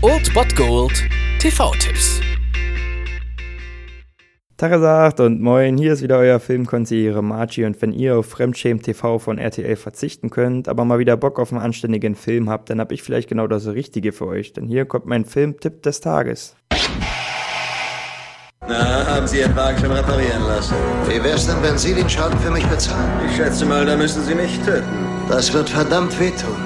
Old Bot Gold TV-Tipps. Tagesagt und moin, hier ist wieder euer Filmkonsigliere Margie und wenn ihr auf Fremdschämen TV von RTL verzichten könnt, aber mal wieder Bock auf einen anständigen Film habt, dann hab ich vielleicht genau das Richtige für euch, denn hier kommt mein Filmtipp des Tages. Na, haben Sie Ihren Wagen schon reparieren lassen? Wie wär's denn, wenn Sie den Schaden für mich bezahlen? Ich schätze mal, da müssen Sie mich töten. Das wird verdammt wehtun.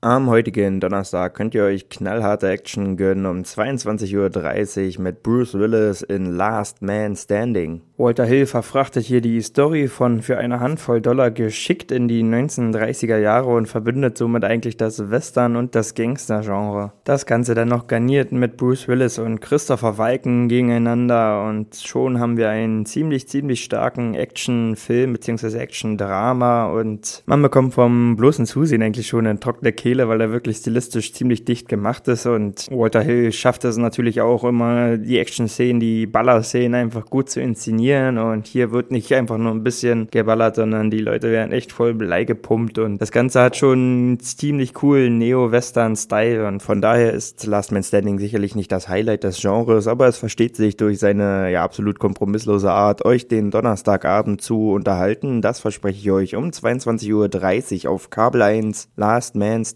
Am heutigen Donnerstag könnt ihr euch knallharte Action gönnen um 22.30 Uhr mit Bruce Willis in Last Man Standing. Walter Hill verfrachtet hier die Story von für eine Handvoll Dollar geschickt in die 1930er Jahre und verbindet somit eigentlich das Western und das Gangster-Genre. Das Ganze dann noch garniert mit Bruce Willis und Christopher Walken gegeneinander und schon haben wir einen ziemlich, ziemlich starken Action-Film bzw. Action-Drama und man bekommt vom bloßen Zusehen eigentlich schon eine trockene Kehle, weil er wirklich stilistisch ziemlich dicht gemacht ist. Und Walter Hill schafft es natürlich auch immer, die Action-Szenen, die Baller-Szenen einfach gut zu inszenieren. Und hier wird nicht einfach nur ein bisschen geballert, sondern die Leute werden echt voll Blei gepumpt. Und das Ganze hat schon einen ziemlich coolen Neo-Western-Style. Und von daher ist Last Man Standing sicherlich nicht das Highlight des Genres, aber es versteht sich durch seine ja absolut kompromisslose Art, euch den Donnerstagabend zu unterhalten. Das verspreche ich euch um 22.30 Uhr auf Kabel 1 Last Man